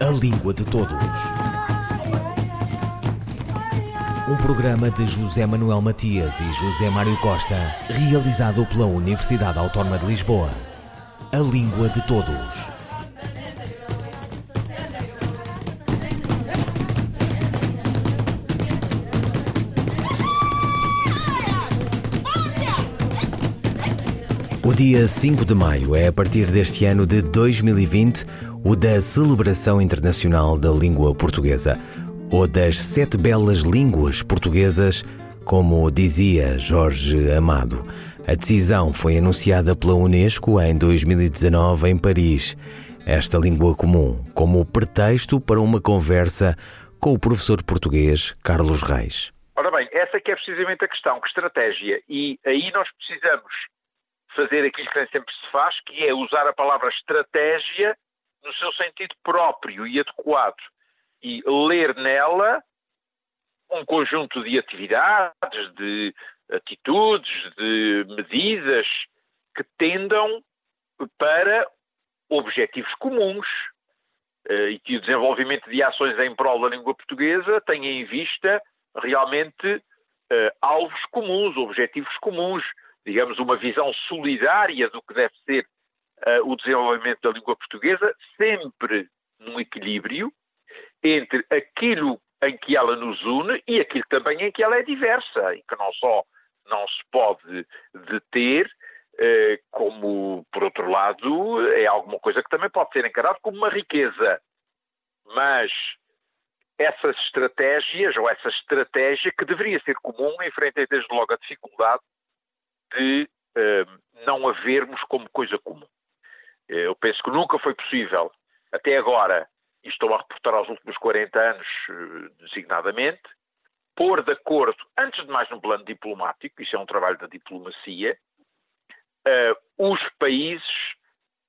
A Língua de Todos. Um programa de José Manuel Matias e José Mário Costa, realizado pela Universidade Autónoma de Lisboa. A Língua de Todos. O dia 5 de maio é, a partir deste ano de 2020, o da Celebração Internacional da Língua Portuguesa, ou das Sete Belas Línguas Portuguesas, como dizia Jorge Amado. A decisão foi anunciada pela Unesco em 2019 em Paris. Esta língua comum como pretexto para uma conversa com o professor português Carlos Reis. Ora bem, essa que é precisamente a questão, que estratégia. E aí nós precisamos fazer aquilo que nem sempre se faz, que é usar a palavra estratégia no seu sentido próprio e adequado e ler nela um conjunto de atividades, de atitudes, de medidas que tendam para objetivos comuns eh, e que o desenvolvimento de ações em prol da língua portuguesa tenha em vista realmente eh, alvos comuns, objetivos comuns, digamos, uma visão solidária do que deve ser o desenvolvimento da língua portuguesa, sempre num equilíbrio entre aquilo em que ela nos une e aquilo também em que ela é diversa, e que não só não se pode deter, eh, como, por outro lado, é alguma coisa que também pode ser encarado como uma riqueza. Mas essas estratégias, ou essa estratégia que deveria ser comum, enfrenta desde logo a dificuldade de uh, não havermos como coisa comum. Eh, eu penso que nunca foi possível, até agora, e estou a reportar aos últimos 40 anos uh, designadamente, pôr de acordo, antes de mais no plano diplomático, isso é um trabalho da diplomacia, uh, os países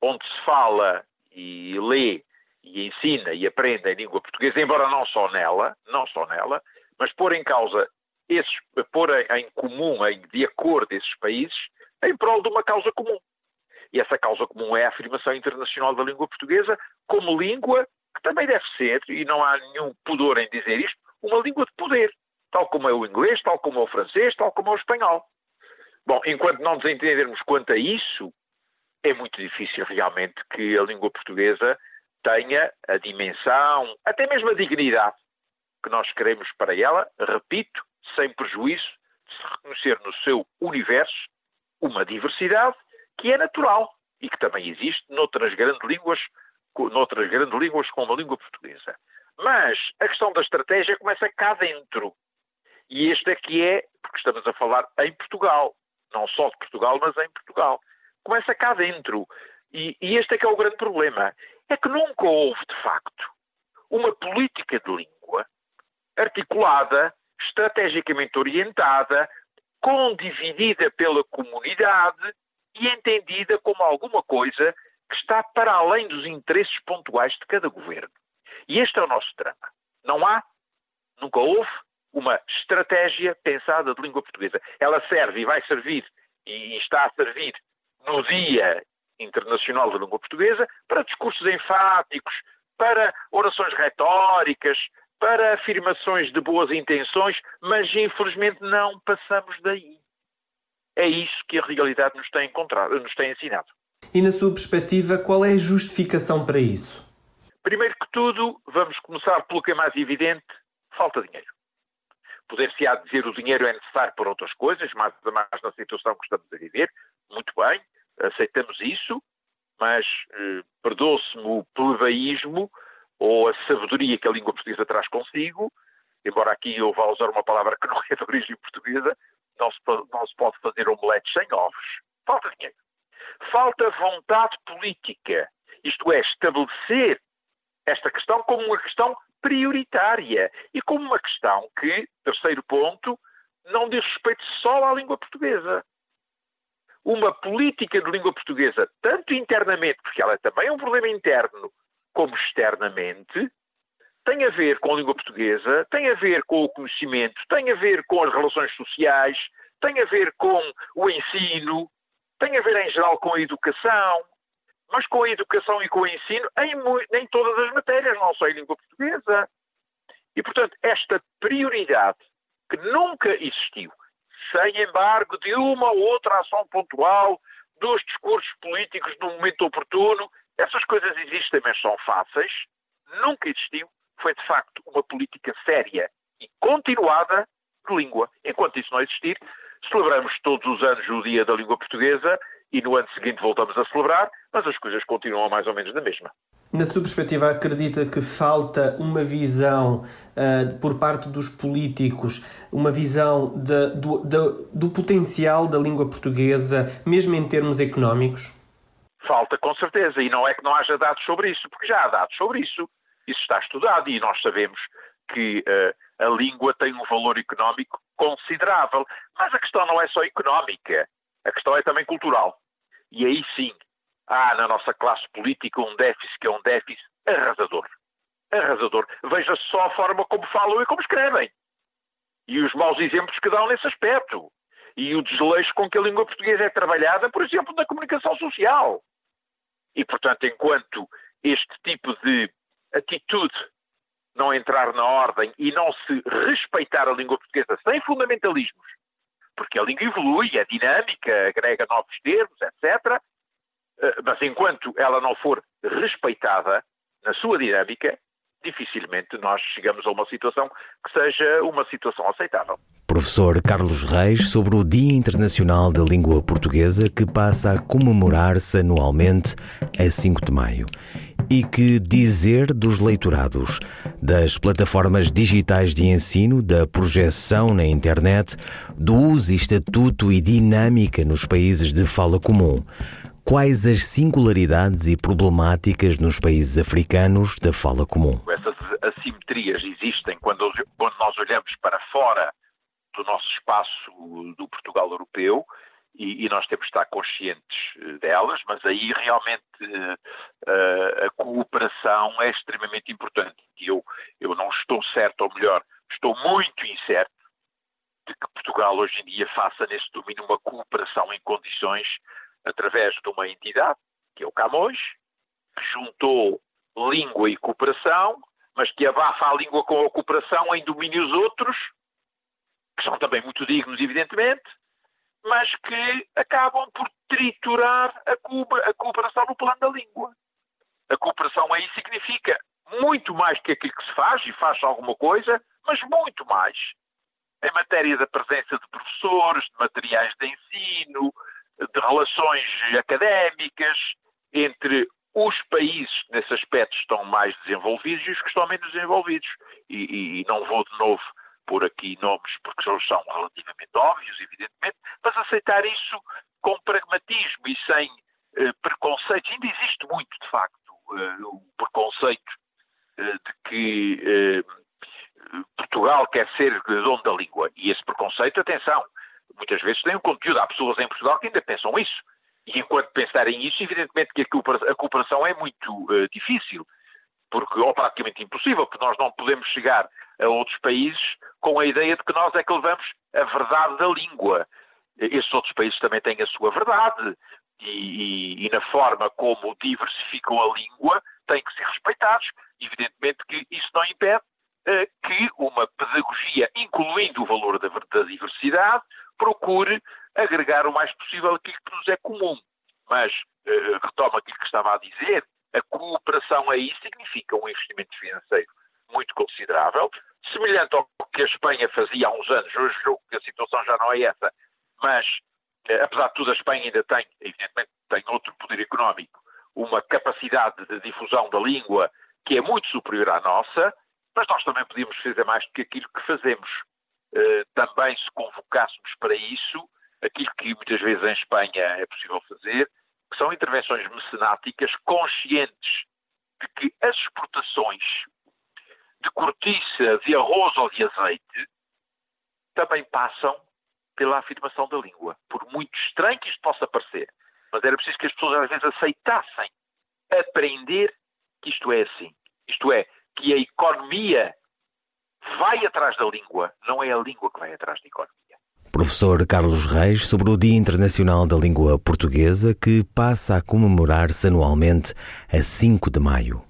onde se fala e lê e ensina e aprende a língua portuguesa, embora não só nela, não só nela, mas pôr em causa esses, pôr em comum, em, de acordo esses países, em prol de uma causa comum. E essa causa comum é a afirmação internacional da língua portuguesa como língua que também deve ser, e não há nenhum pudor em dizer isto, uma língua de poder, tal como é o inglês, tal como é o francês, tal como é o espanhol. Bom, enquanto não nos entendermos quanto a isso, é muito difícil realmente que a língua portuguesa tenha a dimensão, até mesmo a dignidade que nós queremos para ela, repito, sem prejuízo de se reconhecer no seu universo uma diversidade que é natural e que também existe noutras grandes línguas, noutras grandes línguas como a língua portuguesa. Mas a questão da estratégia começa cá dentro. E este aqui é, porque estamos a falar em Portugal, não só de Portugal, mas em Portugal. Começa cá dentro. E, e este é que é o grande problema. É que nunca houve, de facto, uma política de língua articulada estrategicamente orientada, condividida pela comunidade e entendida como alguma coisa que está para além dos interesses pontuais de cada governo. E este é o nosso drama. Não há, nunca houve, uma estratégia pensada de língua portuguesa. Ela serve e vai servir, e está a servir no Dia Internacional da Língua Portuguesa, para discursos enfáticos, para orações retóricas, para afirmações de boas intenções, mas infelizmente não passamos daí. É isso que a realidade nos tem, encontrado, nos tem ensinado. E na sua perspectiva, qual é a justificação para isso? Primeiro que tudo, vamos começar pelo que é mais evidente: falta dinheiro. Poder-se-á dizer o dinheiro é necessário para outras coisas, mais a mais na situação que estamos a viver. Muito bem, aceitamos isso, mas eh, perdoe-se-me o plebeísmo, ou a sabedoria que a língua portuguesa traz consigo, embora aqui eu vá usar uma palavra que não é de origem portuguesa, não se, não se pode fazer omeletes sem ovos. Falta dinheiro. Falta vontade política, isto é, estabelecer esta questão como uma questão prioritária e como uma questão que, terceiro ponto, não diz respeito só à língua portuguesa. Uma política de língua portuguesa, tanto internamente, porque ela é também um problema interno, como externamente, tem a ver com a língua portuguesa, tem a ver com o conhecimento, tem a ver com as relações sociais, tem a ver com o ensino, tem a ver em geral com a educação, mas com a educação e com o ensino em, em todas as matérias, não só em língua portuguesa. E, portanto, esta prioridade que nunca existiu, sem embargo de uma ou outra ação pontual, dos discursos políticos no momento oportuno, essas coisas existem, mas são fáceis, nunca existiu, foi de facto uma política séria e continuada de língua. Enquanto isso não existir, celebramos todos os anos o Dia da Língua Portuguesa e no ano seguinte voltamos a celebrar, mas as coisas continuam mais ou menos da mesma. Na sua perspectiva, acredita que falta uma visão uh, por parte dos políticos, uma visão de, do, de, do potencial da língua portuguesa, mesmo em termos económicos? Falta, com certeza, e não é que não haja dados sobre isso, porque já há dados sobre isso. Isso está estudado e nós sabemos que uh, a língua tem um valor económico considerável. Mas a questão não é só económica, a questão é também cultural. E aí sim, há na nossa classe política um déficit que é um déficit arrasador. Arrasador. Veja só a forma como falam e como escrevem. E os maus exemplos que dão nesse aspecto. E o desleixo com que a língua portuguesa é trabalhada, por exemplo, na comunicação social. E, portanto, enquanto este tipo de atitude não entrar na ordem e não se respeitar a língua portuguesa sem fundamentalismos, porque a língua evolui, é dinâmica, agrega novos termos, etc. Eh, mas enquanto ela não for respeitada na sua dinâmica, dificilmente nós chegamos a uma situação que seja uma situação aceitável. Professor Carlos Reis, sobre o Dia Internacional da Língua Portuguesa, que passa a comemorar-se anualmente a 5 de maio. E que dizer dos leitorados, das plataformas digitais de ensino, da projeção na internet, do uso, estatuto e dinâmica nos países de fala comum? Quais as singularidades e problemáticas nos países africanos da fala comum? Essas assimetrias existem quando, quando nós olhamos para fora do nosso espaço do Portugal europeu e, e, nós temos de estar conscientes eh, delas, mas aí realmente uh, a cooperação é extremamente importante. Eu, eu não estou certo, ou melhor, estou muito incerto de que Portugal hoje em dia faça nesse domínio uma cooperação em condições através de uma entidade, que é o Camões, que juntou língua e cooperação, mas que abafa a língua com a cooperação em domínios outros, que são também muito dignos, evidentemente, mas que acabam por triturar a, cooperação no plano da língua. A cooperação aí significa muito mais que aquilo que se faz, e faz alguma coisa, mas muito mais. Em matéria da presença de professores, de materiais de ensino, de relações académicas entre os países que nesse aspecto estão mais desenvolvidos e os que estão menos desenvolvidos. E, e, e não vou de novo pôr aqui nomes porque eles são relativamente óbvios, evidentemente, mas aceitar isso com pragmatismo e sem eh, preconceitos. Ainda existe muito, de facto, eh, o preconceito eh, de que eh, Portugal quer ser dono da língua. E esse preconceito, atenção, muitas vezes tem um conteúdo. Há pessoas em Portugal que ainda pensam isso. E enquanto pensarem isso, evidentemente que a cooperação é muito uh, difícil, porque, ou praticamente impossível, porque nós não podemos chegar a outros países com a ideia de que nós é que levamos a verdade da língua. Esses outros países também têm a sua verdade e, e, e na forma como diversificam a língua têm que ser respeitados. Evidentemente que isso não impede uh, que uma pedagogia, incluindo o valor da, da diversidade, procure agregar o mais possível aquilo que nos é comum. Mas, uh, retomo aquilo que estava a dizer, a cooperação aí significa um investimento financeiro muito considerável, semelhante ao que a Espanha fazia há uns anos. Hoje julgo que a situação já não é essa, mas, uh, apesar de tudo, a Espanha ainda tem, evidentemente, tem outro poder económico, uma capacidade de difusão da língua que é muito superior à nossa, mas nós também podíamos fazer mais do que aquilo que fazemos. Eh, também se convocássemos para isso aquilo que muitas vezes em Espanha é possível fazer, que são intervenções mecenáticas conscientes de que as exportações de cortiça, de arroz ou de azeite também passam pela afirmação da língua. Por muito estranho que isto possa parecer, mas era preciso que as pessoas às vezes aceitassem aprender que isto é assim. Isto é, que a economia vai atrás da língua, não é a língua que vai atrás da economia. Professor Carlos Reis sobre o Dia Internacional da Língua Portuguesa que passa a comemorar-se anualmente a 5 de maio.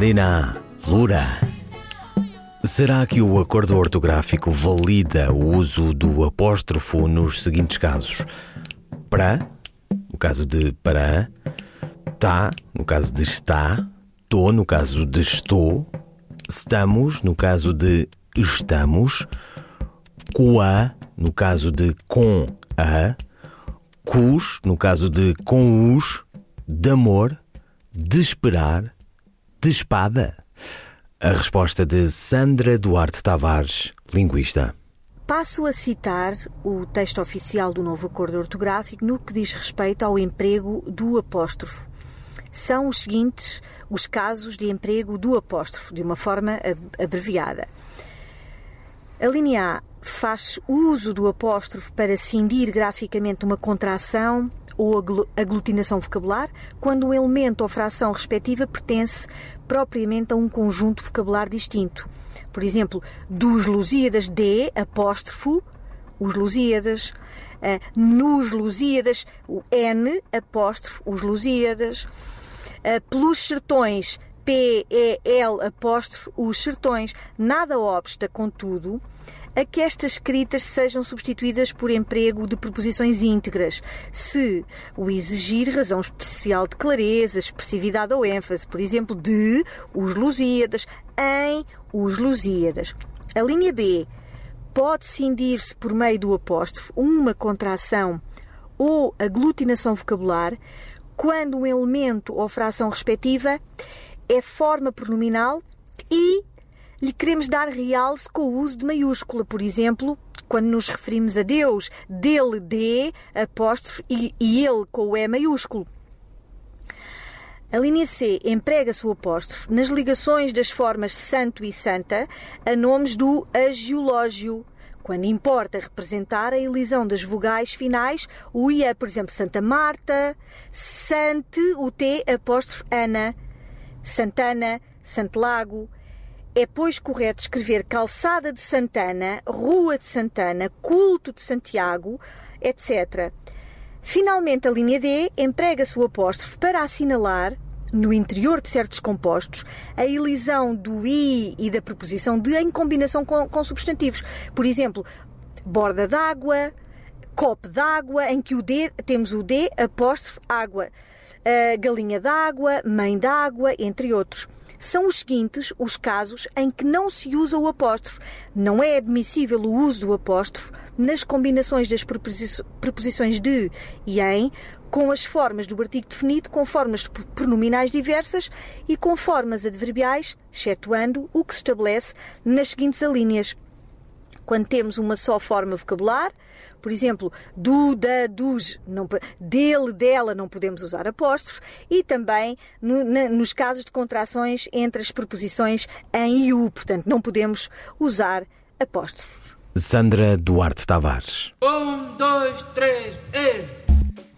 Narina, Lura. Será que o acordo ortográfico valida o uso do apóstrofo nos seguintes casos? Para, no caso de para, tá, no caso de está, tô, no caso de estou, estamos, no caso de estamos, coa, no caso de com a, cus, no caso de com os, de amor, de esperar, de espada? A resposta de Sandra Duarte Tavares, linguista. Passo a citar o texto oficial do novo acordo ortográfico no que diz respeito ao emprego do apóstrofo. São os seguintes os casos de emprego do apóstrofo, de uma forma abreviada. A linha A faz uso do apóstrofo para cindir graficamente uma contração ou aglutinação vocabular, quando um elemento ou fração respectiva pertence propriamente a um conjunto vocabular distinto. Por exemplo, dos Lusíadas de apóstrofo, os Lusíadas, uh, nos Lusíadas, o N apóstrofo, os Lusíadas, uh, pelos sertões, P-E-L apóstrofo, os sertões. Nada obsta, contudo, a que estas escritas sejam substituídas por emprego de preposições íntegras, se o exigir razão especial de clareza, expressividade ou ênfase, por exemplo, de os Lusíadas, em os Lusíadas. A linha B pode cindir-se por meio do apóstrofo uma contração ou aglutinação vocabular quando um elemento ou fração respectiva é forma pronominal e lhe queremos dar realce com o uso de maiúscula, por exemplo, quando nos referimos a Deus, dele, D, apóstrofe e, e ele com o E maiúsculo. A linha C emprega-se o apóstrofe nas ligações das formas santo e santa a nomes do agiológio, quando importa representar a elisão das vogais finais, o I é, por exemplo, Santa Marta, Sante, o T apóstrofe Ana, Santana, Santelago, é, pois, correto escrever Calçada de Santana, Rua de Santana, Culto de Santiago, etc. Finalmente, a linha D emprega-se o apóstrofe para assinalar, no interior de certos compostos, a elisão do I e da preposição de em combinação com, com substantivos. Por exemplo, borda d'água, copo d'água, em que o D, temos o D apóstrofe água, uh, galinha d'água, mãe d'água, entre outros são os seguintes os casos em que não se usa o apóstrofo. Não é admissível o uso do apóstrofo nas combinações das preposições de e em, com as formas do artigo definido com formas pronominais diversas e com formas adverbiais, excetuando o que se estabelece nas seguintes alíneas. Quando temos uma só forma vocabular, por exemplo, do, da, dos, não, dele, dela, não podemos usar apóstrofos. E também no, na, nos casos de contrações entre as preposições em e u. Portanto, não podemos usar apóstrofos. Sandra Duarte Tavares. Um, dois, três, e...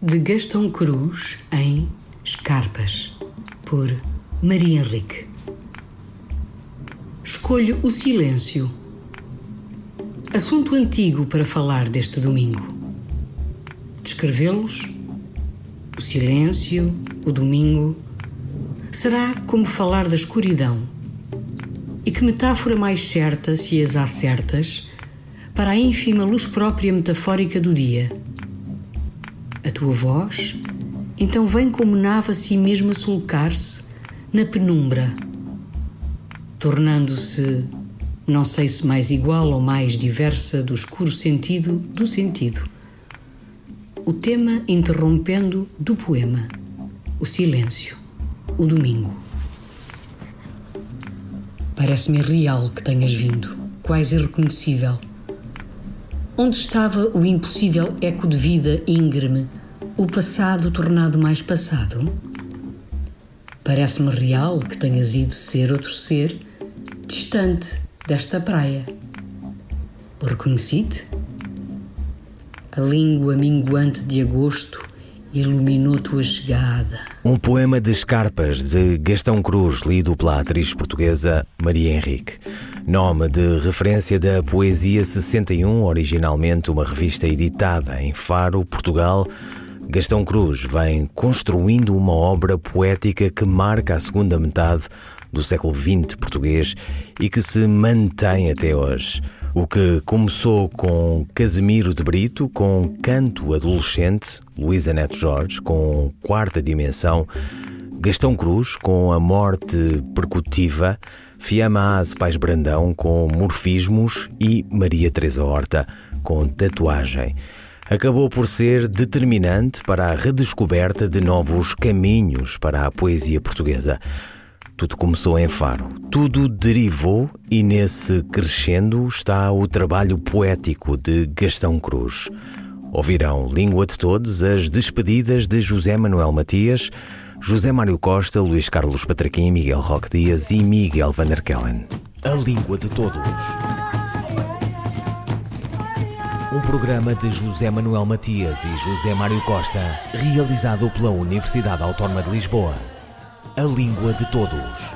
De Gastão Cruz em Escarpas, por Maria Henrique. Escolho o silêncio Assunto antigo para falar deste domingo. Descrevê-los, o silêncio, o domingo, será como falar da escuridão. E que metáfora mais certa, se as há certas, para a ínfima luz própria metafórica do dia? A tua voz, então vem como nave a si mesma sulcar-se na penumbra, tornando-se não sei se mais igual ou mais diversa do escuro sentido do sentido. O tema interrompendo do poema, o silêncio, o domingo. Parece-me real que tenhas vindo, quase irreconhecível. Onde estava o impossível eco de vida íngreme, o passado tornado mais passado? Parece-me real que tenhas ido ser outro ser, distante, desta praia. Reconheci-te? A língua minguante de agosto iluminou tua chegada. Um poema de escarpas de Gastão Cruz, lido pela atriz portuguesa Maria Henrique. Nome de referência da Poesia 61, originalmente uma revista editada em Faro, Portugal. Gastão Cruz vem construindo uma obra poética que marca a segunda metade do século XX português e que se mantém até hoje. O que começou com Casimiro de Brito, com Canto Adolescente, Luísa Neto Jorge, com Quarta Dimensão, Gastão Cruz, com A Morte Percutiva, Fiamma Aze Pais Brandão, com Morfismos e Maria Teresa Horta, com Tatuagem. Acabou por ser determinante para a redescoberta de novos caminhos para a poesia portuguesa. Tudo começou em Faro, tudo derivou e nesse crescendo está o trabalho poético de Gastão Cruz. Ouvirão Língua de Todos as despedidas de José Manuel Matias, José Mário Costa, Luís Carlos Patraquim, Miguel Roque Dias e Miguel Van der Kellen. A Língua de Todos. Um programa de José Manuel Matias e José Mário Costa, realizado pela Universidade Autónoma de Lisboa a língua de todos.